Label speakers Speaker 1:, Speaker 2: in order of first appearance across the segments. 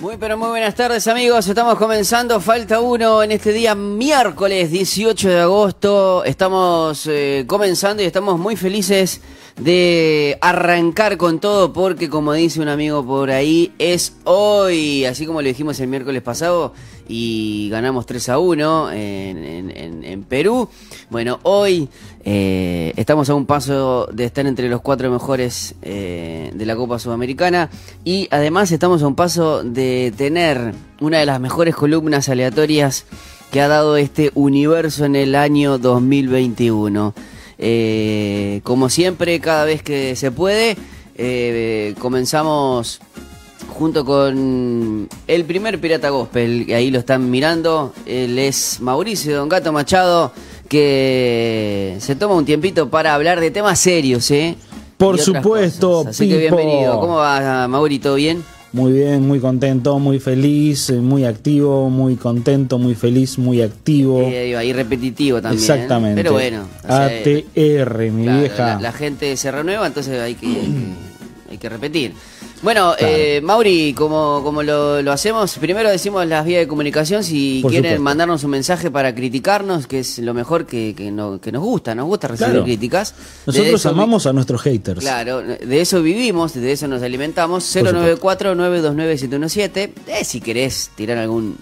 Speaker 1: Muy pero muy buenas tardes amigos, estamos comenzando. Falta Uno en este día miércoles 18 de agosto, estamos eh, comenzando y estamos muy felices de arrancar con todo porque como dice un amigo por ahí es hoy, así como lo dijimos el miércoles pasado y ganamos 3 a 1 en, Perú, bueno hoy eh, estamos a un paso de estar entre los cuatro mejores eh, de la Copa Sudamericana y además estamos a un paso de tener una de las mejores columnas aleatorias que ha dado este universo en el año 2021. Eh, como siempre, cada vez que se puede, comenzamos junto con el primer Pirata Gospel, que ahí lo están mirando. Él es Mauricio Don Gato Machado, que se toma un tiempito para hablar de temas serios, ¿eh?
Speaker 2: Por
Speaker 1: Y
Speaker 2: supuesto,
Speaker 1: cosas. Así que bienvenido. ¿Cómo va, Mauri? ¿Todo bien?
Speaker 2: Muy bien, muy contento, muy feliz, eh, muy activo, muy contento, muy feliz, muy activo.
Speaker 1: Eh, ahí repetitivo también.
Speaker 2: Exactamente.
Speaker 1: Pero bueno. o sea,
Speaker 2: ATR, mi
Speaker 1: Claro,
Speaker 2: vieja.
Speaker 1: La, la gente se renueva, entonces hay que, hay que, hay que repetir. Bueno, eh, Mauri, como, como lo, lo hacemos, primero decimos las vías de comunicación. Si
Speaker 2: Por
Speaker 1: quieren
Speaker 2: supuesto.
Speaker 1: mandarnos un mensaje para criticarnos, que es lo mejor que, que, no- que nos gusta, nos gusta recibir
Speaker 2: Claro.
Speaker 1: críticas.
Speaker 2: Nosotros
Speaker 1: eso
Speaker 2: amamos a nuestros haters.
Speaker 1: Claro, de eso vivimos, de eso nos alimentamos.
Speaker 2: supuesto.
Speaker 1: 094-929-717. Eh, si querés tirar algún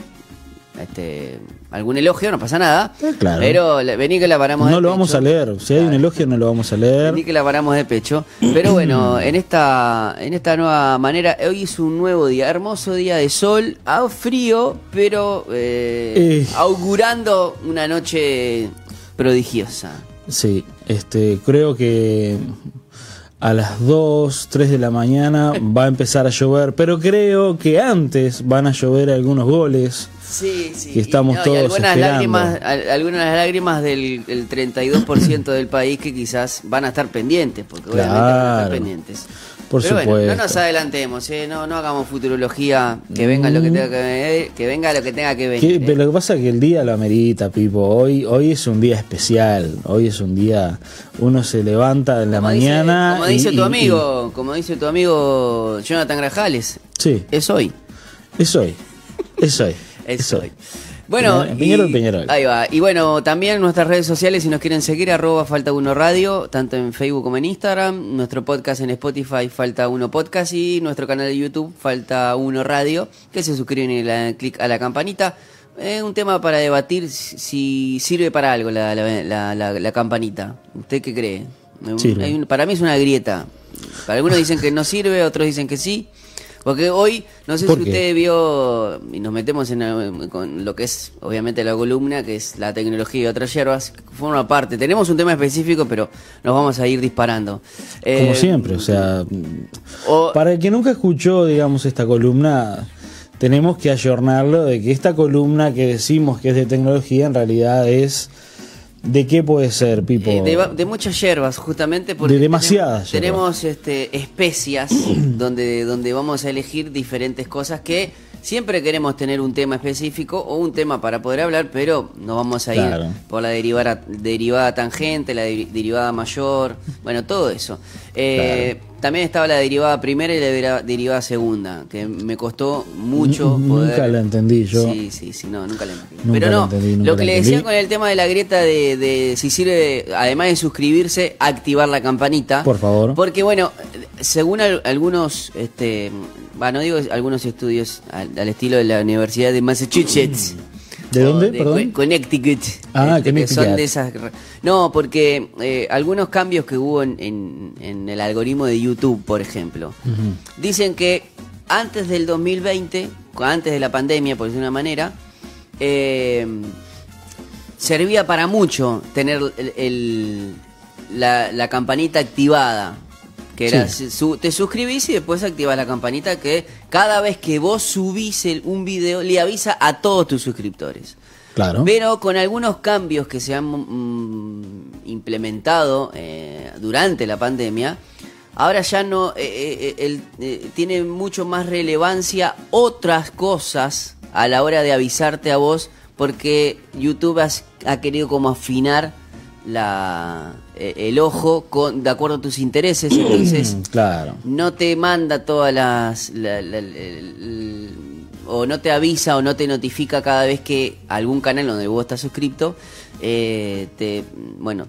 Speaker 1: este, algún elogio, no pasa nada.
Speaker 2: Eh, claro.
Speaker 1: Pero vení que la paramos
Speaker 2: No
Speaker 1: de
Speaker 2: lo vamos a leer. Si hay un elogio, no lo vamos a leer.
Speaker 1: Vení que la paramos de pecho. Pero bueno, en esta, en esta nueva manera, hoy es un nuevo día, hermoso día de sol, a frío, pero eh,
Speaker 2: Eh.
Speaker 1: augurando una noche prodigiosa.
Speaker 2: Sí, este, creo que a las 2, 3 de la mañana va a empezar a llover, pero creo que antes van a llover algunos goles.
Speaker 1: Sí, sí.
Speaker 2: Que estamos
Speaker 1: y, no, y
Speaker 2: todos
Speaker 1: algunas
Speaker 2: esperando.
Speaker 1: lágrimas, al- algunas lágrimas del el 32% del país que quizás van a estar pendientes, porque obviamente van a estar pendientes.
Speaker 2: Por
Speaker 1: Pero bueno, no
Speaker 2: supuesto.
Speaker 1: nos adelantemos, ¿eh? no, no hagamos futurología, que venga lo que tenga que venir, que venga lo que tenga que venir. ¿eh?
Speaker 2: lo que pasa es que el día lo amerita, Pipo. Hoy, hoy es un día especial. Hoy es un día. Uno se levanta en la
Speaker 1: Como dice-
Speaker 2: mañana.
Speaker 1: como
Speaker 2: y-
Speaker 1: dice
Speaker 2: y-
Speaker 1: tu amigo, como dice tu amigo Jonathan Grajales,
Speaker 2: y- sí,
Speaker 1: es hoy.
Speaker 2: es hoy. Es hoy.
Speaker 1: Es hoy.
Speaker 2: Peñarol-
Speaker 1: Bueno,
Speaker 2: Peñarol,
Speaker 1: y-
Speaker 2: Peñarol.
Speaker 1: ahí va. Y bueno, también nuestras redes sociales, si nos quieren seguir, arroba Falta Uno Radio, tanto en Facebook como en Instagram, nuestro podcast en Spotify, Falta Uno Podcast, y nuestro canal de YouTube, Falta Uno Radio, que se suscriben y le dan clic a la campanita. Es un tema para debatir si si sirve para algo la, la, la- la- la campanita. ¿Usted qué cree? Hay un- para mí es una grieta. Para algunos dicen que no sirve, otros dicen que sí. Porque hoy, no sé si usted vio, y nos metemos en con lo que es obviamente la columna, que es la tecnología y otras hierbas, forma parte. Tenemos un tema específico, pero nos vamos a ir disparando.
Speaker 2: Como
Speaker 1: Eh,
Speaker 2: siempre, o sea.
Speaker 1: o-
Speaker 2: Para el que nunca escuchó, digamos, esta columna, tenemos que ayornarlo de que esta columna que decimos que es de tecnología, en realidad es. ¿De qué puede ser, Pipo?
Speaker 1: Eh, de, va- de muchas hierbas, justamente porque
Speaker 2: De demasiadas
Speaker 1: tenemos, tenemos, este, especias donde, donde vamos a elegir diferentes cosas que siempre queremos tener un tema específico o un tema para poder hablar, pero nos vamos a ir por la derivada, derivada tangente, la deri- derivada mayor, bueno, todo eso. Eh, También estaba la derivada primera y la deriva- derivada segunda, que me costó mucho
Speaker 2: N-
Speaker 1: poder...
Speaker 2: nunca la entendí yo.
Speaker 1: Sí, sí, sí, no, nunca la entendí.
Speaker 2: Nunca
Speaker 1: Pero no,
Speaker 2: entendí,
Speaker 1: lo que le decía con el tema de la grieta de, de si sirve, además de suscribirse, activar la campanita.
Speaker 2: Por favor.
Speaker 1: Porque bueno, según al- algunos, este, va, no digo algunos estudios al, al estilo de la Universidad de Massachusetts.
Speaker 2: ¿De
Speaker 1: o
Speaker 2: dónde,
Speaker 1: de
Speaker 2: perdón?
Speaker 1: Co- Connecticut.
Speaker 2: Ah,
Speaker 1: este, que son
Speaker 2: Connecticut.
Speaker 1: de esas. No, porque eh, algunos cambios que hubo en, en- en el algoritmo de YouTube, por ejemplo, dicen que antes del 2020, antes de la pandemia, por decir una manera, eh, servía para mucho tener el- el- la, la campanita activada. Que era,
Speaker 2: Sí.
Speaker 1: su- te suscribís y después activas la campanita que cada vez que vos subís el- un video le avisa a todos tus suscriptores.
Speaker 2: Claro.
Speaker 1: Pero con algunos cambios que se han mm, implementado eh, durante la pandemia, ahora ya no eh, eh, el- tiene mucho más relevancia otras cosas a la hora de avisarte a vos, porque YouTube has- ha querido como afinar la, eh, el ojo con, de acuerdo a tus intereses. Entonces,
Speaker 2: Mm, claro.
Speaker 1: no te manda todas las la- la- el- o no te avisa o no te notifica cada vez que algún canal donde vos estás suscripto, eh, te, bueno,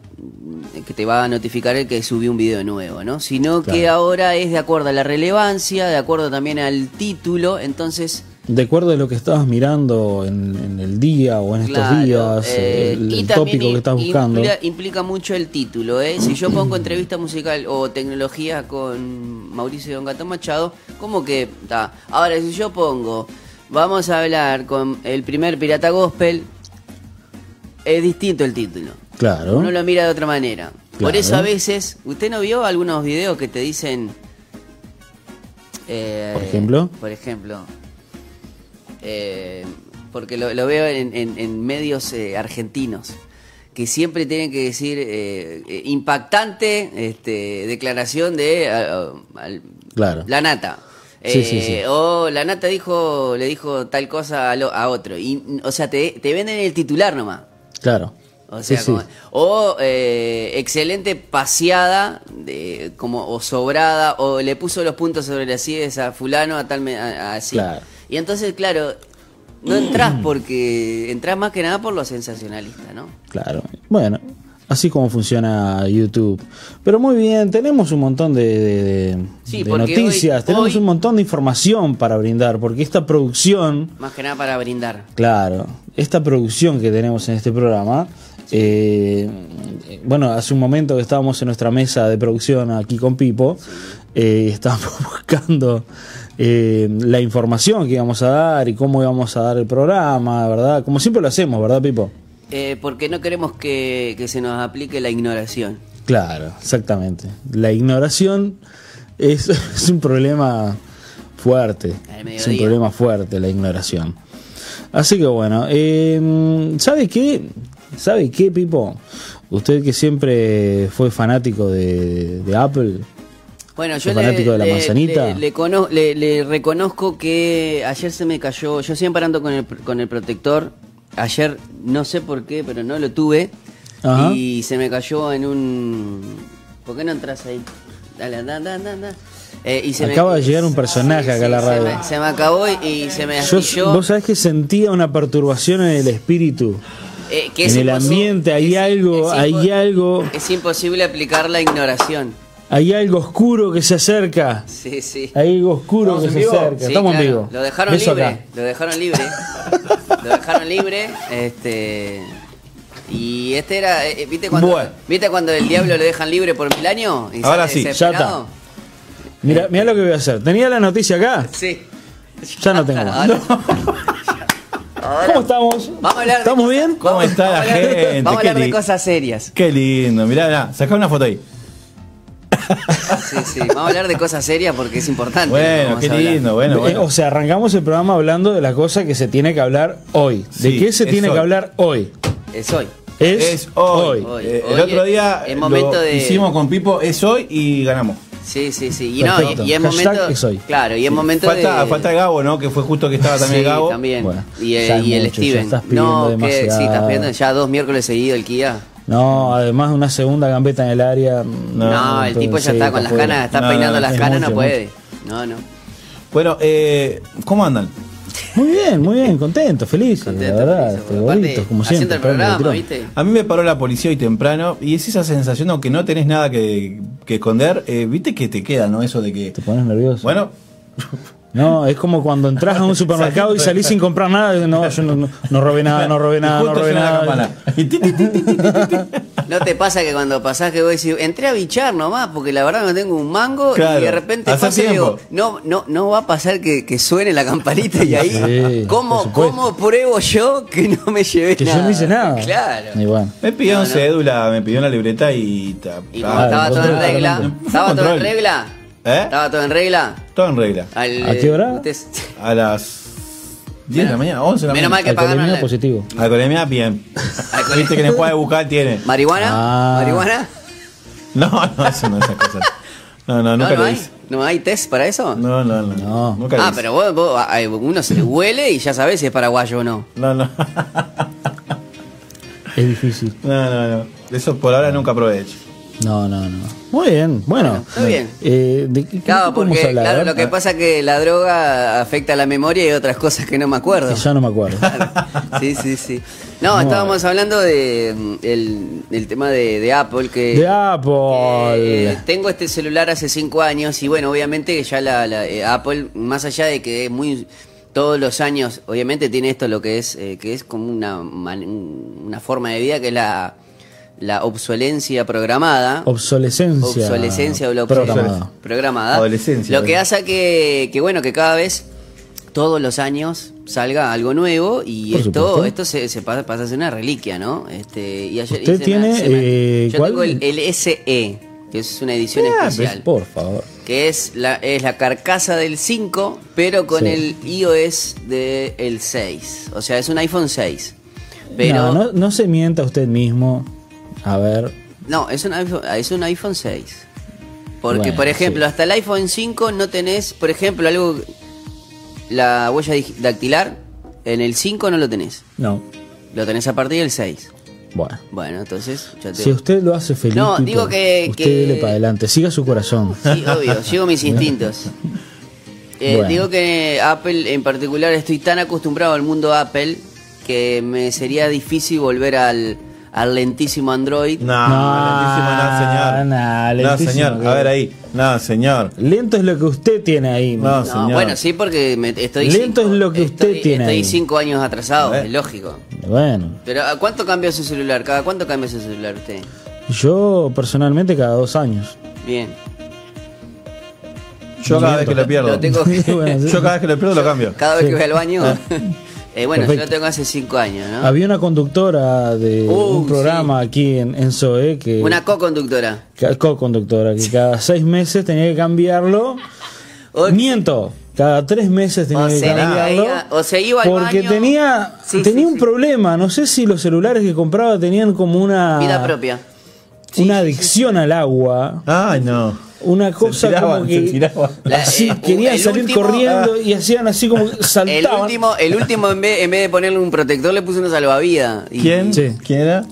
Speaker 1: que te va a notificar el que subió un video nuevo, ¿no? Sino que ahora es de acuerdo a la relevancia, de acuerdo también al título, entonces...
Speaker 2: De acuerdo a lo que estabas mirando en, en el día o en estos
Speaker 1: Claro,
Speaker 2: días,
Speaker 1: eh,
Speaker 2: el, tópico que estás buscando.
Speaker 1: Implica, implica mucho el título, ¿eh? Si yo pongo entrevista musical o tecnología con Mauricio Don Gato Machado, como que está. Ahora, si yo pongo, vamos a hablar con el primer pirata gospel, es distinto el título.
Speaker 2: Claro.
Speaker 1: Uno lo mira de otra manera. Por eso a veces, ¿usted no vio algunos videos que te dicen... eh,
Speaker 2: Por ejemplo.
Speaker 1: Por ejemplo. Eh, porque lo, lo veo en, en- en medios eh, argentinos. Que siempre tienen que decir eh, eh, impactante este, declaración de al-
Speaker 2: Claro.
Speaker 1: la nata.
Speaker 2: Sí,
Speaker 1: Eh,
Speaker 2: sí, sí.
Speaker 1: O la nata dijo, le dijo tal cosa a, lo- a otro. Y, o sea, te, te venden el titular nomás.
Speaker 2: Claro.
Speaker 1: O sea,
Speaker 2: sí.
Speaker 1: como- o eh, excelente paseada, de, como, o sobrada, o le puso los puntos sobre las sillas a fulano, a tal, me- a- a- así.
Speaker 2: Claro.
Speaker 1: Y entonces, claro, no entras porque, entras más que nada por lo sensacionalista, ¿no?
Speaker 2: Claro. Bueno, así como funciona YouTube. Pero muy bien, tenemos un montón de, de- de-
Speaker 1: Sí,
Speaker 2: de
Speaker 1: porque
Speaker 2: noticias,
Speaker 1: hoy-
Speaker 2: tenemos
Speaker 1: hoy-
Speaker 2: un montón de información para brindar, porque esta producción,
Speaker 1: Más que nada para brindar.
Speaker 2: claro, esta producción que tenemos en este programa, eh, bueno, hace un momento que estábamos en nuestra mesa de producción aquí con Pipo, eh, estábamos buscando eh, la información que íbamos a dar y cómo íbamos a dar el programa, ¿verdad? Como siempre lo hacemos, ¿verdad, Pipo?
Speaker 1: Eh, porque no queremos que, que se nos aplique la ignoración.
Speaker 2: Claro, exactamente. La ignoración es, es un problema fuerte. Es un problema fuerte la ignoración. Así que bueno, eh, ¿sabe qué? ¿Sabe qué, Pipo? Usted que siempre fue fanático de, de Apple.
Speaker 1: Bueno, yo
Speaker 2: ¿Sos
Speaker 1: le,
Speaker 2: de la manzanita?
Speaker 1: le- le cono- le- le reconozco que ayer se me cayó, yo siempre ando con el, con el protector, ayer no sé por qué, pero no lo tuve,
Speaker 2: Ajá.
Speaker 1: y se me cayó en un... ¿Por qué no entras ahí? Dale, anda, anda, anda, anda. Eh, y se me-
Speaker 2: Acaba de llegar un personaje acá a la
Speaker 1: se
Speaker 2: radio.
Speaker 1: me, se me acabó y, y se me
Speaker 2: Yo,
Speaker 1: astilló.
Speaker 2: vos sabés que sentía una perturbación en el espíritu.
Speaker 1: eh, que
Speaker 2: en el ambiente hay algo, hay algo,
Speaker 1: Es imposible aplicar la ignoración.
Speaker 2: Hay algo oscuro que se acerca.
Speaker 1: Sí, sí.
Speaker 2: Hay algo oscuro
Speaker 3: ¿Estamos
Speaker 2: que
Speaker 3: en
Speaker 2: se
Speaker 3: vivo?
Speaker 2: acerca.
Speaker 1: Sí,
Speaker 2: Estamos en
Speaker 1: claro.
Speaker 2: vivo.
Speaker 1: Lo dejaron
Speaker 2: Beso
Speaker 1: libre.
Speaker 2: acá.
Speaker 1: Lo dejaron libre. lo dejaron libre. Este. Y este era. eh, ¿viste, cuando,
Speaker 3: Bueno.
Speaker 1: ¿Viste cuando el diablo lo dejan libre por mil años? Y
Speaker 3: Ahora sí, ya
Speaker 1: desesperado?
Speaker 2: Mira, mira lo que voy a hacer. Tenía la noticia acá.
Speaker 1: Sí.
Speaker 2: Ya no tengo más. ¿Cómo estamos?
Speaker 1: Vamos a hablar
Speaker 2: ¿Estamos
Speaker 1: cosas-
Speaker 2: bien?
Speaker 3: ¿Cómo está la
Speaker 1: vamos a hablar-
Speaker 3: gente?
Speaker 1: Vamos a hablar de cosas serias.
Speaker 3: Qué lindo, mirá, mirá, sacá una foto ahí.
Speaker 1: Sí, sí. Vamos a hablar de cosas serias porque es importante.
Speaker 3: Bueno, qué lindo, bueno,
Speaker 2: Eh,
Speaker 3: bueno.
Speaker 2: O sea, arrancamos el programa hablando de la cosa que se tiene que hablar hoy. ¿De qué se tiene que hablar hoy?
Speaker 1: Es hoy.
Speaker 2: Es,
Speaker 3: Es hoy.
Speaker 1: Hoy.
Speaker 3: Eh,
Speaker 1: Hoy
Speaker 3: el otro día
Speaker 1: es momento
Speaker 3: lo
Speaker 1: de-
Speaker 3: hicimos con Pipo, es hoy y ganamos.
Speaker 1: Sí, sí, sí. Y, no, y, y es
Speaker 2: Hashtag
Speaker 1: momento.
Speaker 2: es hoy.
Speaker 1: Claro, y es momento
Speaker 3: Falta,
Speaker 1: de.
Speaker 3: falta Gabo, ¿no? Que fue justo que estaba también
Speaker 1: sí,
Speaker 3: Gabo.
Speaker 1: también.
Speaker 2: Bueno,
Speaker 1: y el, y
Speaker 2: mucho,
Speaker 1: Steven.
Speaker 2: estás pidiendo
Speaker 1: no, que sí, estás viendo ya dos miércoles seguidos el Kia.
Speaker 2: No, además de una segunda gambeta en el área.
Speaker 1: No, el tipo ya está con las canas, está
Speaker 3: No,
Speaker 1: peinando
Speaker 3: no,
Speaker 1: las
Speaker 2: es
Speaker 1: canas,
Speaker 2: mucho,
Speaker 1: no puede. No, no.
Speaker 3: Bueno, eh, ¿cómo andan?
Speaker 2: Muy bien, muy bien, contento, feliz.
Speaker 1: Contento,
Speaker 2: la verdad,
Speaker 1: feliz,
Speaker 2: este,
Speaker 1: aparte,
Speaker 2: como
Speaker 1: haciendo
Speaker 2: siempre.
Speaker 1: el programa. ¿viste?
Speaker 3: A mí me paró la policía hoy temprano y es esa sensación de que no tenés nada que, que esconder. eh, ¿Viste que te queda, no? Eso de que.
Speaker 2: Te pones nervioso.
Speaker 3: Bueno,
Speaker 2: No, es como cuando entras a un supermercado y salís sin comprar nada. No, yo no, no, no robé nada, no robé nada, no robé
Speaker 3: la
Speaker 2: nada.
Speaker 1: ¿No te pasa que cuando pasás que vos decís, entré a bichar nomás, porque la verdad no tengo un mango,
Speaker 3: Claro,
Speaker 1: y de repente pasa y digo, no, no, no va a pasar que, que suene la campanita y ahí,
Speaker 2: Sí,
Speaker 1: ¿cómo. ¿cómo pruebo yo que no me llevé
Speaker 2: Que yo
Speaker 1: nada?
Speaker 2: no hice nada.
Speaker 1: Claro.
Speaker 2: Y bueno.
Speaker 3: Me pidió
Speaker 1: No, no.
Speaker 3: cédula, me pidió una libreta y. ta-
Speaker 1: Y como estaba todo en regla, estaba todo en regla,
Speaker 3: ¿Eh?
Speaker 1: estaba todo en regla.
Speaker 3: Todo en regla.
Speaker 1: Al-
Speaker 2: ¿A qué hora?
Speaker 3: A las 10 de la mañana, 11 de la
Speaker 1: Menos
Speaker 3: mañana.
Speaker 1: mal que pagaron
Speaker 2: Alcoholemia
Speaker 1: la-
Speaker 2: positivo.
Speaker 3: Alcoholemia, bien.
Speaker 1: Alcoholemia.
Speaker 3: Viste que después de buscar tiene.
Speaker 1: ¿Marihuana?
Speaker 2: Ah.
Speaker 1: ¿Marihuana?
Speaker 3: No, no, eso no es esas cosas. No, no, nunca
Speaker 1: no, no
Speaker 3: lo
Speaker 1: hay,
Speaker 3: hice.
Speaker 1: ¿No hay test para eso?
Speaker 3: No, no, no.
Speaker 2: No.
Speaker 3: Nunca lo
Speaker 1: ah,
Speaker 3: hice.
Speaker 1: pero vos, vos- a- a- uno se le huele y ya sabés si es paraguayo o no.
Speaker 3: No, no.
Speaker 2: Es difícil.
Speaker 3: No, no, no. Eso por ahora nunca aprovecho.
Speaker 2: No, no, no. Muy bien, bueno.
Speaker 1: Bueno, está bien.
Speaker 2: Eh, ¿De qué,
Speaker 1: Claro, porque
Speaker 2: hablar?
Speaker 1: claro, lo que pasa es que la droga afecta a la memoria y otras cosas que no me acuerdo.
Speaker 2: Ya no me acuerdo.
Speaker 1: Sí, sí, sí. No,
Speaker 2: No.
Speaker 1: estábamos hablando de mm, el, el tema de, de Apple que
Speaker 2: De Apple.
Speaker 1: eh, tengo este celular hace cinco años y bueno, obviamente ya la, la, eh, Apple, más allá de que es muy todos los años, obviamente tiene esto lo que es eh, que es como una una forma de vida que es la la obsolencia programada.
Speaker 2: Obsolescencia.
Speaker 1: obsolescencia o la
Speaker 2: programada.
Speaker 1: programada.
Speaker 3: Adolescencia,
Speaker 1: Lo que hace que, que, bueno, que cada vez, todos los años, salga algo nuevo y
Speaker 2: Por
Speaker 1: esto,
Speaker 2: supuesto.
Speaker 1: esto se, se pasa, pasa a ser una reliquia, ¿no? Este, y ayer
Speaker 2: Usted
Speaker 1: y se me-
Speaker 2: tiene,
Speaker 1: me-
Speaker 2: eh,
Speaker 1: yo
Speaker 2: ¿cuál?
Speaker 1: tengo el, el SE, que es una edición
Speaker 3: Ah,
Speaker 1: especial.
Speaker 2: Por favor.
Speaker 1: Que es la, es la carcasa del 5, pero con
Speaker 2: Sí.
Speaker 1: el iOS del 6. O sea, es un iPhone 6. Pero
Speaker 2: no, no, no se mienta usted mismo. A ver.
Speaker 1: No, es un iPhone, es un iPhone 6. Porque,
Speaker 2: Bueno,
Speaker 1: por ejemplo,
Speaker 2: sí.
Speaker 1: hasta el iPhone 5 no tenés, por ejemplo, algo. La huella dactilar, en el 5 no lo tenés.
Speaker 2: No.
Speaker 1: Lo tenés a partir del 6.
Speaker 2: Bueno.
Speaker 1: Bueno, entonces ya te.
Speaker 2: Si usted lo hace feliz,
Speaker 1: No, digo que-
Speaker 2: usted
Speaker 1: que-
Speaker 2: dele para adelante, siga su corazón.
Speaker 1: Sí, obvio, sigo mis instintos. Eh,
Speaker 2: Bueno.
Speaker 1: Digo que Apple en particular estoy tan acostumbrado al mundo Apple que me sería difícil volver al, al lentísimo Android.
Speaker 3: No,
Speaker 2: No,
Speaker 3: lentísimo no, señor.
Speaker 2: no,
Speaker 3: señor.
Speaker 2: que-
Speaker 3: A ver ahí. No, señor.
Speaker 2: Lento es lo que usted tiene ahí.
Speaker 3: No,
Speaker 1: No,
Speaker 3: señor.
Speaker 1: bueno, sí, porque me- estoy.
Speaker 2: Lento
Speaker 1: cinco-
Speaker 2: es lo que usted
Speaker 1: estoy-
Speaker 2: tiene
Speaker 1: Estoy
Speaker 2: ahí.
Speaker 1: cinco años atrasado, es lógico.
Speaker 2: Bueno,
Speaker 1: Pero ¿a cuánto cambia su celular? ¿Cada cuánto cambia su celular usted?
Speaker 2: yo personalmente cada dos años.
Speaker 1: Bien.
Speaker 3: Yo cada vez que lo pierdo.
Speaker 1: Lo tengo
Speaker 2: Bueno, sí.
Speaker 3: Yo cada vez que lo pierdo lo cambio.
Speaker 1: cada vez que voy al baño. Eh, bueno, yo lo tengo hace cinco años, ¿no?
Speaker 2: Había una conductora de
Speaker 1: Uh,
Speaker 2: un programa aquí en, en SOE que.
Speaker 1: Una co-conductora.
Speaker 2: co-conductora, que cada seis meses tenía que cambiarlo.
Speaker 1: O-
Speaker 2: Miento, cada tres meses tenía
Speaker 1: O
Speaker 2: que
Speaker 1: se
Speaker 2: cambiarlo.
Speaker 1: o se iba al
Speaker 2: porque
Speaker 1: baño.
Speaker 2: tenía,
Speaker 1: Sí,
Speaker 2: tenía
Speaker 1: sí,
Speaker 2: un
Speaker 1: sí.
Speaker 2: problema. No sé si los celulares que compraba tenían como una.
Speaker 1: Vida propia. Sí,
Speaker 2: una
Speaker 1: sí,
Speaker 2: adicción al agua.
Speaker 3: Ay, no.
Speaker 2: Una cosa
Speaker 3: tiraban,
Speaker 2: como que. Así
Speaker 1: eh,
Speaker 2: querían
Speaker 1: el
Speaker 2: salir
Speaker 1: último-
Speaker 2: corriendo y hacían así como que
Speaker 1: El
Speaker 2: saltaban.
Speaker 1: último, el último en, vez, en vez de ponerle un protector le puso una salvavidas. Y-
Speaker 3: ¿Quién?
Speaker 2: Sí.
Speaker 3: ¿Quién era?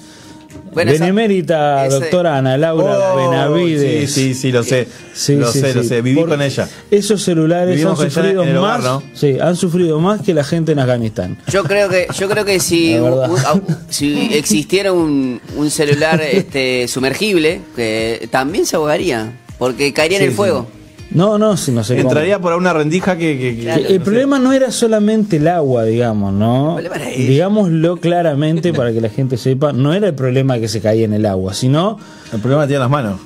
Speaker 1: Bueno, esa-
Speaker 2: Benemérita
Speaker 1: ese-
Speaker 2: doctora Ana Laura
Speaker 3: Oh,
Speaker 2: Benavides.
Speaker 3: Sí, sí, sí, lo sé.
Speaker 2: Sí,
Speaker 3: lo
Speaker 2: sí,
Speaker 3: sé, lo
Speaker 2: sí.
Speaker 3: sé. Viví
Speaker 2: Por-
Speaker 3: con ella.
Speaker 2: Esos celulares
Speaker 3: Vivimos
Speaker 2: han sufrido
Speaker 3: hogar,
Speaker 2: más,
Speaker 3: ¿no?
Speaker 2: sí, han sufrido más que la gente en Afganistán.
Speaker 1: Yo creo que yo creo que si, un- si existiera un, un celular este sumergible, que también se ahogaría, porque caería en el
Speaker 3: sí.
Speaker 1: fuego.
Speaker 2: No, no, si no sé cómo.
Speaker 3: Entraría por una rendija que. que- que-
Speaker 1: Claro.
Speaker 2: el problema no era solamente el agua, digamos, ¿no?
Speaker 1: El problema era ella.
Speaker 2: Digámoslo claramente para que la gente sepa, no era el problema que se caía en el agua, sino
Speaker 3: El problema tiene las manos.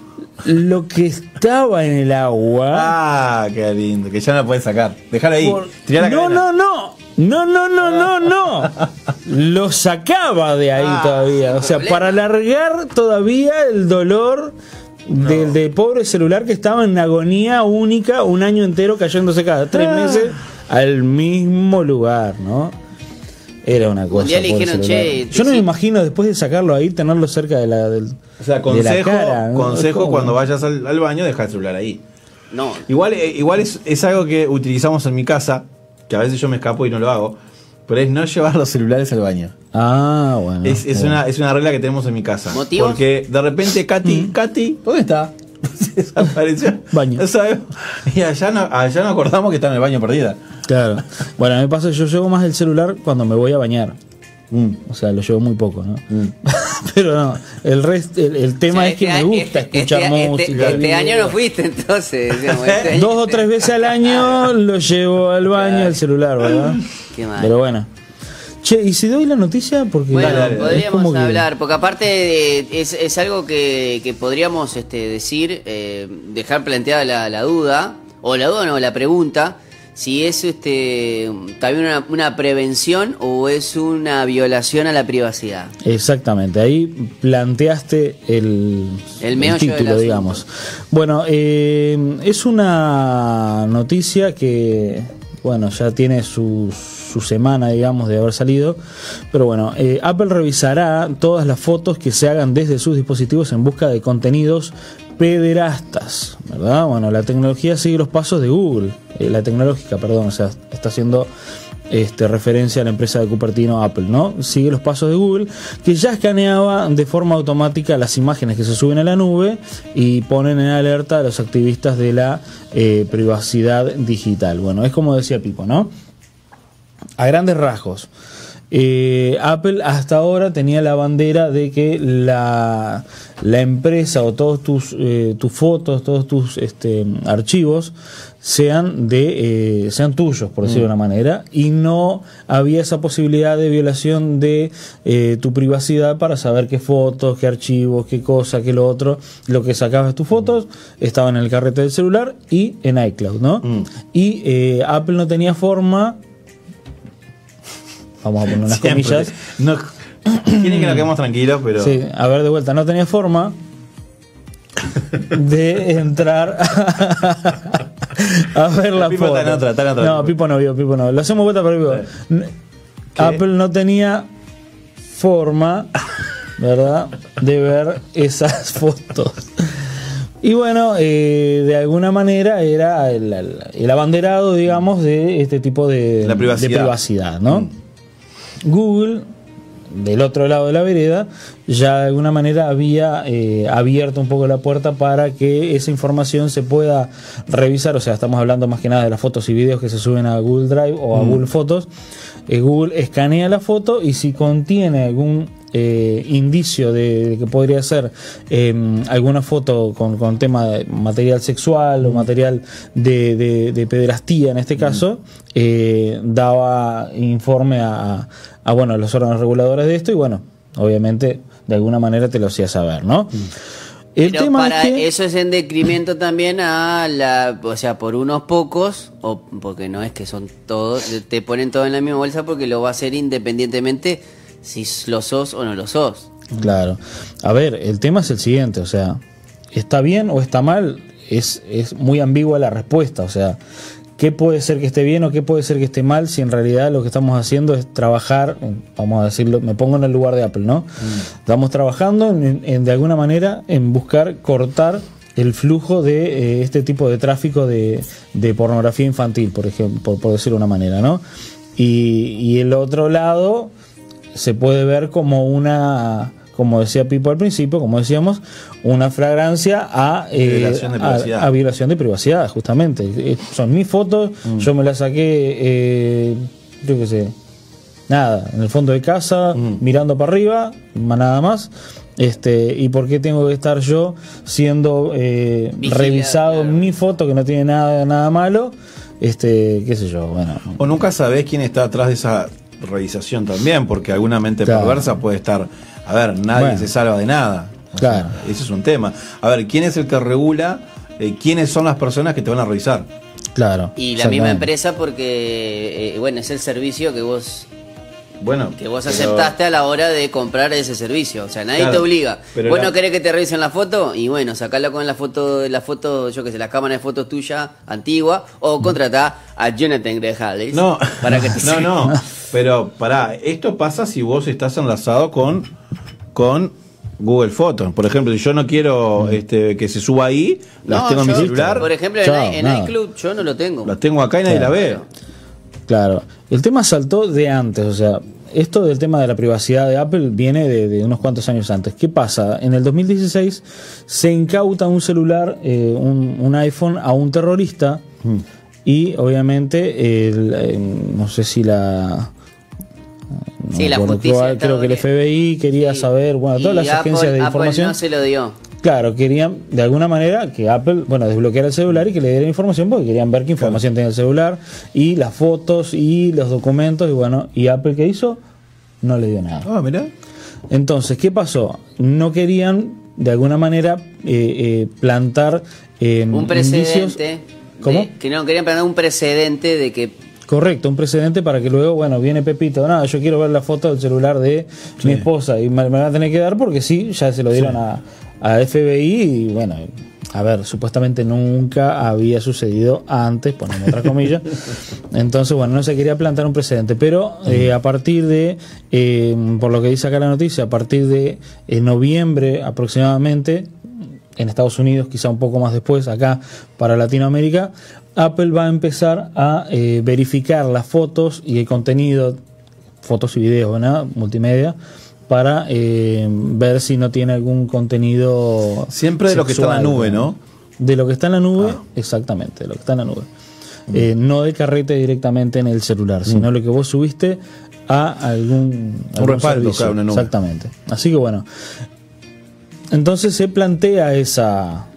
Speaker 2: lo que estaba en el agua.
Speaker 3: Ah, qué lindo. Que ya no la puedes sacar. Dejar ahí.
Speaker 2: por-
Speaker 3: Tirar la
Speaker 2: no,
Speaker 3: cadena.
Speaker 2: no, no. No, no, no, no, no. Lo sacaba de ahí
Speaker 3: Ah,
Speaker 2: todavía. O sea,
Speaker 1: problema.
Speaker 2: para alargar todavía el dolor del, del pobre celular que estaba en agonía única un año entero cayéndose cada tres
Speaker 3: Ah.
Speaker 2: meses al mismo lugar, ¿no? Era una cosa.
Speaker 1: día le
Speaker 2: pobre
Speaker 1: dijeron,
Speaker 2: celular.
Speaker 1: "Che,
Speaker 2: Yo no me
Speaker 1: sí".
Speaker 2: imagino después de sacarlo ahí, tenerlo cerca de la, del,
Speaker 3: O sea,
Speaker 2: de la
Speaker 3: consejo,
Speaker 2: cara, ¿no?
Speaker 3: consejo
Speaker 2: ¿Cómo?
Speaker 3: cuando vayas al, al baño, deja el celular ahí.
Speaker 1: No.
Speaker 3: Igual, eh, igual es, es algo que utilizamos en mi casa, que a veces yo me escapo y no lo hago, pero es no llevar los celulares al baño.
Speaker 2: Ah, bueno.
Speaker 3: Es, es
Speaker 2: bueno.
Speaker 3: una, es una regla que tenemos en mi casa.
Speaker 1: ¿Motivos?
Speaker 3: Porque de repente Katy, Katy, ¿dónde está? Desapareció.
Speaker 2: Baño.
Speaker 3: No sabemos. Y allá no, allá no acordamos que está en el baño perdida.
Speaker 2: Claro. Bueno, a mí me pasa, yo llevo más el celular cuando me voy a bañar.
Speaker 3: Mm.
Speaker 2: O sea, lo llevo muy poco, ¿no?
Speaker 3: Mm.
Speaker 2: Pero no, el resto, el, el tema
Speaker 1: O sea,
Speaker 2: es que
Speaker 1: este
Speaker 2: me gusta
Speaker 1: este-
Speaker 2: escuchar
Speaker 1: este- este-
Speaker 2: música.
Speaker 1: Este, año no fuiste entonces. digamos, año-
Speaker 2: Dos o tres veces al año lo llevo al baño el celular, ¿verdad?
Speaker 1: Qué mal.
Speaker 2: Pero bueno. Che, ¿y si doy la noticia? Porque
Speaker 1: Bueno,
Speaker 3: Dale,
Speaker 1: podríamos
Speaker 2: que-
Speaker 1: hablar, porque aparte de- es, es algo que, que podríamos este, decir, eh, dejar planteada la, la duda, o la duda no, la pregunta, si es este también una, una prevención o es una violación a la privacidad.
Speaker 2: Exactamente, ahí planteaste el,
Speaker 1: El del
Speaker 2: título, digamos. Bueno, eh, es una noticia que, bueno, ya tiene su, su semana, digamos, de haber salido. Pero bueno, eh, Apple revisará todas las fotos que se hagan desde sus dispositivos en busca de contenidos pederastas, ¿verdad? Bueno, la tecnología sigue los pasos de Google, eh, la tecnológica, perdón, o sea, está haciendo este, referencia a la empresa de Cupertino Apple, ¿no? Sigue los pasos de Google, que ya escaneaba de forma automática las imágenes que se suben a la nube y ponen en alerta a los activistas de la eh, privacidad digital. Bueno, es como decía Pipo, ¿no? A grandes rasgos. Eh, Apple hasta ahora tenía la bandera de que la, la empresa o todos tus, eh, tus fotos, todos tus este, archivos sean de eh, sean tuyos por decirlo de una manera y no había esa posibilidad de violación de eh, tu privacidad para saber qué fotos qué archivos qué cosa qué lo otro. Lo que sacabas tus fotos estaba en el carrete del celular y en iCloud no
Speaker 3: Mm.
Speaker 2: y eh, Apple no tenía forma vamos a poner unas
Speaker 3: Siempre.
Speaker 2: comillas
Speaker 3: No, quieren que nos quedemos tranquilos, pero.
Speaker 2: Sí, a ver, de vuelta, no tenía forma de entrar a ver la
Speaker 3: Pipo
Speaker 2: foto.
Speaker 3: está en otra, está en otra,
Speaker 2: no,
Speaker 3: Pipo.
Speaker 2: No vio, Pipo no. Lo hacemos vuelta para Pipo. Apple no tenía forma, ¿verdad?, de ver esas fotos. Y bueno, eh, de alguna manera era el, el- el abanderado, digamos, de este tipo de,
Speaker 3: La privacidad.
Speaker 2: de privacidad, ¿no?
Speaker 3: Mm.
Speaker 2: Google, del otro lado de la vereda, ya de alguna manera había eh, abierto un poco la puerta para que esa información se pueda revisar. O sea, estamos hablando más que nada de las fotos y videos que se suben a Google Drive o a Google Fotos. Eh, Google escanea la foto y si contiene algún eh, indicio de, de que podría ser eh, alguna foto con, con tema de material sexual o material de, de, de pederastía en este caso, eh, daba informe a, a, bueno, a los órganos reguladores de esto y bueno, obviamente de alguna manera te lo hacía saber, ¿no? El
Speaker 1: Pero
Speaker 2: tema
Speaker 1: para
Speaker 2: es que...
Speaker 1: eso es en decremento también a la, o sea, por unos pocos, o porque no es que son todos, te ponen todo en la misma bolsa porque lo va a hacer independientemente si lo sos o no lo sos.
Speaker 2: Claro. A ver, el tema es el siguiente, o sea, ¿está bien o está mal? Es, es muy ambigua la respuesta, o sea, ¿qué puede ser que esté bien o qué puede ser que esté mal si en realidad lo que estamos haciendo es trabajar, vamos a decirlo, me pongo en el lugar de Apple, ¿no? Estamos trabajando en- en- de alguna manera en buscar cortar el flujo de eh, este tipo de tráfico de, de pornografía infantil, por ejemplo, por, por decirlo de una manera, ¿no? Y, y el otro lado se puede ver como una, como decía Pipo al principio, como decíamos, una fragrancia a, eh,
Speaker 3: Violación de
Speaker 2: a-
Speaker 3: privacidad.
Speaker 2: a violación de privacidad, justamente. Eh, Son mis fotos, yo me las saqué, eh, yo qué sé, nada, en el fondo de casa, mirando para arriba, más nada más. Este, ¿Y por qué tengo que estar yo siendo eh, revisado
Speaker 1: claro.
Speaker 2: mi foto que no tiene nada, nada malo? Este, qué sé yo, bueno.
Speaker 3: O nunca sabés quién está atrás de esa revisación también, porque alguna mente
Speaker 2: Claro.
Speaker 3: perversa puede estar. A ver, nadie
Speaker 2: Bueno.
Speaker 3: se salva de nada. O
Speaker 2: Claro.
Speaker 3: sea, ese es un tema. A ver, ¿quién es el que regula eh, quiénes son las personas que te van a revisar?
Speaker 2: Claro.
Speaker 1: Y la misma empresa porque, eh, bueno, es el servicio que vos
Speaker 3: Bueno,
Speaker 1: que vos
Speaker 3: pero-
Speaker 1: aceptaste a la hora de comprar ese servicio. O sea, nadie
Speaker 3: Claro,
Speaker 1: te obliga.
Speaker 3: pero
Speaker 1: ¿Vos
Speaker 3: la-
Speaker 1: no querés que te revisen la foto? Y bueno, sacala con la foto, la foto, yo que sé, la cámara de fotos tuya antigua o contratá a Jonathan Grejales
Speaker 3: No,
Speaker 1: para que te
Speaker 3: no, no. Pero pará, esto pasa si vos estás enlazado con, con Google Fotos. Por ejemplo, si yo no quiero este, que se suba ahí, las
Speaker 1: No,
Speaker 3: tengo en mi celular,
Speaker 1: Por ejemplo, en,
Speaker 2: Chao,
Speaker 1: i- en
Speaker 2: nada.
Speaker 1: iCloud yo no lo tengo.
Speaker 3: las tengo acá y nadie
Speaker 2: Claro.
Speaker 3: la ve.
Speaker 2: Claro, el tema saltó de antes, o sea, esto del tema de la privacidad de Apple viene de, de unos cuantos años antes. ¿Qué pasa? En el 2016 se incauta un celular, eh, un, un iPhone, a un terrorista y obviamente, el, eh, no sé si la... no
Speaker 1: Sí, la justicia
Speaker 2: creo que el FBI quería
Speaker 1: Sí.
Speaker 2: saber, bueno, todas
Speaker 1: Y
Speaker 2: las
Speaker 1: Apple-
Speaker 2: agencias de
Speaker 1: Apple
Speaker 2: información.
Speaker 1: no se lo dio.
Speaker 2: Claro, querían de alguna manera que Apple, bueno, desbloqueara el celular y que le diera información porque querían ver qué información tenía el celular y las fotos y los documentos y bueno, y Apple qué hizo? No le dio nada.
Speaker 3: Ah, mirá.
Speaker 2: Entonces, ¿qué pasó? No querían de alguna manera eh, eh, plantar eh,
Speaker 1: Un
Speaker 2: indicios-
Speaker 1: precedente.
Speaker 2: ¿Cómo?
Speaker 1: de- que no querían plantar un precedente de que
Speaker 2: Correcto, un precedente para que luego, bueno, viene Pepito, nada, yo quiero ver la foto del celular de mi esposa y me, me van a tener que dar porque sí, ya se lo dieron a, a FBI y bueno, a ver, supuestamente nunca había sucedido antes, ponemos otras comillas, entonces bueno, no se quería plantar un precedente, pero eh, a partir de, eh, por lo que dice acá la noticia, a partir de eh, noviembre aproximadamente, en Estados Unidos, quizá un poco más después, acá para Latinoamérica, Apple va a empezar a eh, verificar las fotos y el contenido, fotos y videos, ¿no? multimedia, para eh, ver si no tiene algún contenido.
Speaker 3: Siempre de lo que está en la nube, ¿no?
Speaker 2: De lo que está en la nube,
Speaker 3: Ah.
Speaker 2: exactamente, de lo que está en la nube. Eh, no de carrete directamente en el celular, sino lo que vos subiste a algún, algún
Speaker 3: respaldo,
Speaker 2: servicio.
Speaker 3: claro, una nube.
Speaker 2: Exactamente. Así que bueno. Entonces se plantea esa,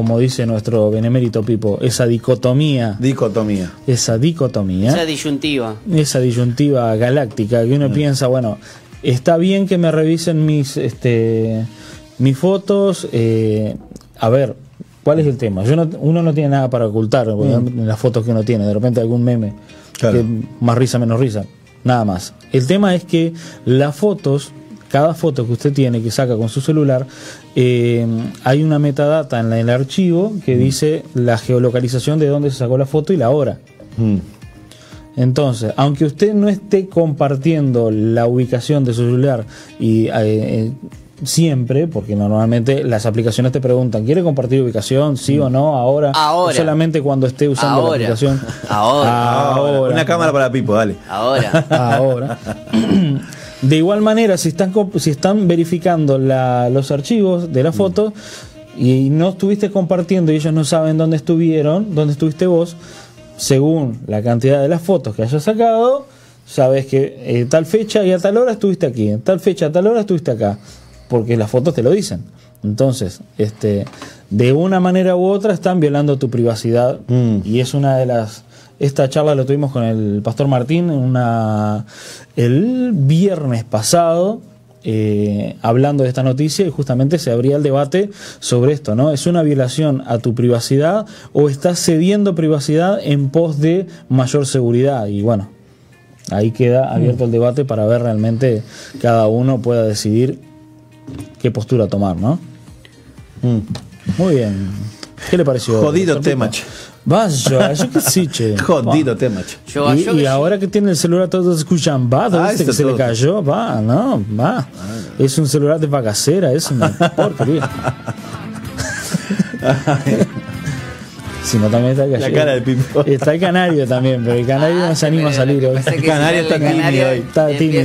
Speaker 2: como dice nuestro benemérito Pipo, esa dicotomía,
Speaker 3: Dicotomía.
Speaker 2: esa dicotomía
Speaker 1: Esa disyuntiva.
Speaker 2: esa disyuntiva galáctica que uno piensa, bueno, está bien que me revisen mis este mis fotos, eh, a ver, ¿cuál es el tema? Yo no- uno no tiene nada para ocultar en las fotos que uno tiene, de repente algún meme,
Speaker 3: Claro.
Speaker 2: que más risa, menos risa, nada más. El tema es que las fotos, cada foto que usted tiene, que saca con su celular, eh, hay una metadata en la- en el archivo que dice la geolocalización de dónde se sacó la foto y la hora.
Speaker 3: Mm.
Speaker 2: Entonces, aunque usted no esté compartiendo la ubicación de su celular y eh, eh, siempre, porque normalmente las aplicaciones te preguntan, ¿quiere compartir ubicación? ¿Sí o no? ¿Ahora?
Speaker 1: Ahora.
Speaker 2: ¿O solamente cuando esté usando
Speaker 1: Ahora.
Speaker 2: la aplicación?
Speaker 1: Ahora.
Speaker 2: Ahora.
Speaker 3: Una cámara para Pipo, dale.
Speaker 1: Ahora.
Speaker 2: Ahora. De igual manera, si están, si están verificando la- los archivos de la foto y no estuviste compartiendo y ellos no saben dónde estuvieron, dónde estuviste vos, según la cantidad de las fotos que hayas sacado, sabes que eh, tal fecha y a tal hora estuviste aquí, en tal fecha a tal hora estuviste acá, porque las fotos te lo dicen. Entonces, este, de una manera u otra están violando tu privacidad
Speaker 3: Mm.
Speaker 2: y es una de las esta charla lo tuvimos con el pastor Martín una el viernes pasado eh, hablando de esta noticia y justamente se abría el debate sobre esto, ¿no? ¿Es una violación a tu privacidad o estás cediendo privacidad en pos de mayor seguridad? Y bueno, ahí queda abierto el debate para ver realmente cada uno pueda decidir qué postura tomar, ¿no?
Speaker 3: Mm.
Speaker 2: Muy bien. ¿Qué le pareció?
Speaker 3: Jodido
Speaker 2: doctor
Speaker 3: tema,
Speaker 2: Pipo?
Speaker 3: che.
Speaker 2: Vaya, yo qué sé, che.
Speaker 3: Jodido tema, che.
Speaker 1: Yo,
Speaker 2: y,
Speaker 1: yo
Speaker 2: y
Speaker 1: que-
Speaker 2: ahora que tiene el celular todos escuchan, va, ¿dónde
Speaker 3: Ah,
Speaker 2: viste que se le cayó? Va, no, va. Es un celular de vagacera, es una porquería. Si no, también está el
Speaker 3: La
Speaker 2: gallego.
Speaker 3: cara de Pipo.
Speaker 2: Está el canario también, pero el canario no se anima a salir
Speaker 3: El canario está tímido hoy.
Speaker 2: Está tímido,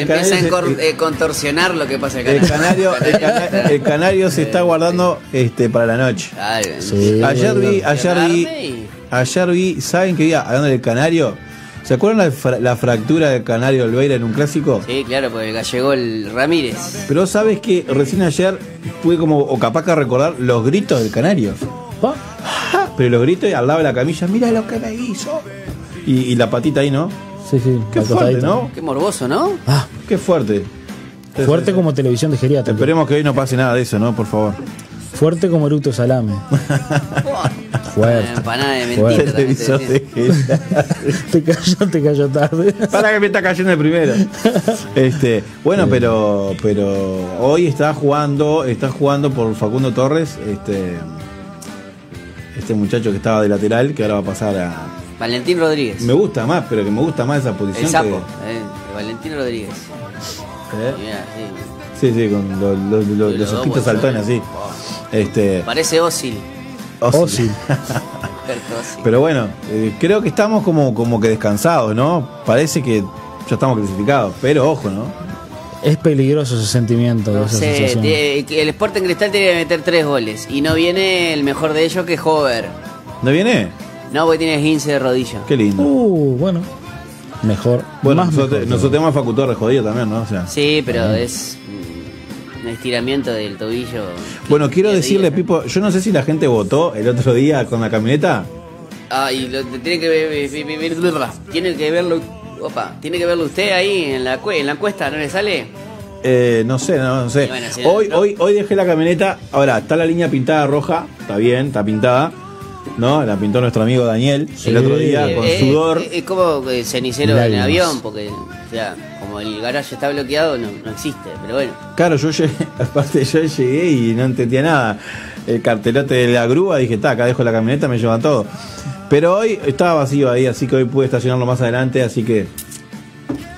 Speaker 1: empieza a
Speaker 3: canario
Speaker 1: encor-
Speaker 3: se-
Speaker 1: eh, contorsionar lo que pasa el
Speaker 3: El
Speaker 1: canario.
Speaker 3: el, cana- el canario se está guardando este para la noche.
Speaker 1: Claro,
Speaker 2: Sí.
Speaker 3: Ayer vi, ayer vi, ayer vi, ¿saben qué día? Hablando del canario, ¿se acuerdan la, fra- la fractura del canario Olveira en un clásico?
Speaker 1: Sí, claro, porque llegó el Ramírez.
Speaker 3: Pero sabes que recién ayer pude como, o capaz que recordar los gritos del canario. Pero los gritos al lado de la camilla, mira lo que me hizo. Y, y la patita ahí, ¿no?
Speaker 2: Sí, sí,
Speaker 3: Qué fuerte. ¿no?
Speaker 1: Qué morboso, ¿no?
Speaker 2: Ah,
Speaker 3: Qué fuerte.
Speaker 2: fuerte como televisión de geriátrica.
Speaker 3: Esperemos que hoy no pase nada de eso, ¿no? Por favor.
Speaker 2: Fuerte como eructo salame. Fuerte.
Speaker 1: Empanada de
Speaker 2: Fuerte.
Speaker 1: mentira.
Speaker 3: Televisor de
Speaker 2: te cayó, te cayó tarde.
Speaker 3: Para que me está cayendo el primero. Este, bueno, pero pero hoy está jugando, está jugando por Facundo Torres, este este muchacho que estaba de lateral, que ahora va a pasar a
Speaker 1: Valentín Rodríguez.
Speaker 3: me gusta más, pero que me gusta más esa posición
Speaker 1: el sapo.
Speaker 3: que-
Speaker 1: eh, Valentín Rodríguez.
Speaker 3: ¿Eh?
Speaker 1: Mirá,
Speaker 3: Sí,
Speaker 1: sí.
Speaker 3: sí, con los, los, ojitos saltones así. Este,
Speaker 1: Parece ósil.
Speaker 2: Oh,
Speaker 1: Ósil.
Speaker 3: Pero bueno, eh, creo que estamos como, como que descansados, ¿no? Parece que ya estamos clasificados, pero ojo, ¿no?
Speaker 2: Es peligroso ese sentimiento,
Speaker 1: No
Speaker 2: esa
Speaker 1: sé, el Sporting Cristal tiene que meter tres goles. Y no viene el mejor de ellos que Hover.
Speaker 3: ¿No viene?
Speaker 1: No, porque tiene 15 de rodilla.
Speaker 3: Qué lindo.
Speaker 2: Uh, bueno. Mejor.
Speaker 3: bueno,
Speaker 2: más
Speaker 3: nosotros,
Speaker 2: mejor.
Speaker 3: nosotros tenemos a Torres jodido también, ¿no? O sea,
Speaker 1: Sí, pero es mm, un estiramiento del tobillo.
Speaker 3: Bueno, quiero
Speaker 1: de
Speaker 3: decirle,
Speaker 1: día.
Speaker 3: Pipo, yo no sé si la gente votó el otro día con la camioneta.
Speaker 1: Ah, y lo, tiene que ver, tiene que verlo, opa, tiene que verlo usted ahí en la en la encuesta, ¿no le sale?
Speaker 3: Eh, no sé, no, no sé.
Speaker 1: Bueno,
Speaker 3: hoy,
Speaker 1: no.
Speaker 3: hoy, hoy dejé la camioneta. Ahora, está la línea pintada roja. Está bien, está pintada. ¿No? La pintó nuestro amigo Daniel el otro día
Speaker 1: Eh,
Speaker 3: con
Speaker 1: eh,
Speaker 3: sudor.
Speaker 1: eh, Es como eh, cenicero en el avión, porque, o sea, como el garaje está bloqueado, no, no existe, pero bueno.
Speaker 3: Claro, yo llegué, aparte yo llegué y no entendía nada. El cartelote de la grúa, dije, está, acá dejo la camioneta, me llevan todo. Pero hoy estaba vacío ahí, así que hoy pude estacionarlo más adelante, así que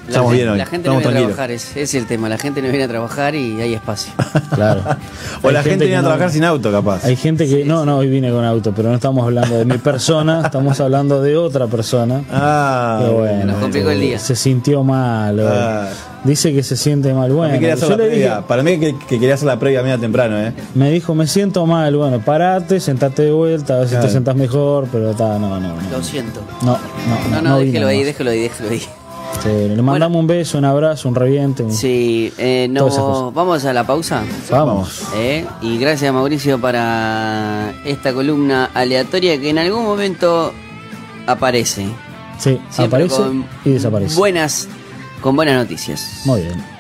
Speaker 3: Estamos bien hoy,
Speaker 1: la gente
Speaker 3: estamos
Speaker 1: no viene a trabajar, es, el tema. La gente no viene a trabajar y hay espacio.
Speaker 2: Claro.
Speaker 3: O
Speaker 2: Hay
Speaker 3: la gente
Speaker 2: que
Speaker 3: viene a
Speaker 2: no-
Speaker 3: trabajar sin auto, capaz.
Speaker 2: Hay gente que. No, no, hoy vine con auto, pero no estamos hablando de mi persona, estamos hablando de otra persona.
Speaker 3: Ah,
Speaker 2: Que bueno,
Speaker 1: Nos complicó el día.
Speaker 2: Se sintió mal. hoy.
Speaker 3: Ah.
Speaker 2: Dice que se siente mal.
Speaker 3: Para
Speaker 2: Bueno,
Speaker 3: mí quería hacer
Speaker 2: yo
Speaker 3: la
Speaker 2: le dije-
Speaker 3: previa. Para mí que, que quería hacer la previa media temprano, ¿eh?
Speaker 2: me dijo, me siento mal. Bueno, parate, sentate de vuelta, a ver si
Speaker 3: Claro.
Speaker 2: te sentás mejor, pero está, no, no, no.
Speaker 1: Lo siento.
Speaker 2: No, no,
Speaker 1: No, no,
Speaker 2: vino
Speaker 1: déjelo ahí,
Speaker 2: más.
Speaker 1: déjelo ahí, déjelo ahí.
Speaker 2: Sí, le mandamos un beso, un abrazo, un reviente. un-
Speaker 1: Sí, eh, no, vamos a la pausa.
Speaker 2: Vamos.
Speaker 1: ¿eh? Y gracias Mauricio para esta columna aleatoria que en algún momento aparece.
Speaker 2: Sí,
Speaker 1: Siempre
Speaker 2: aparece
Speaker 1: con
Speaker 2: y desaparece.
Speaker 1: Buenas, con buenas noticias.
Speaker 2: Muy bien.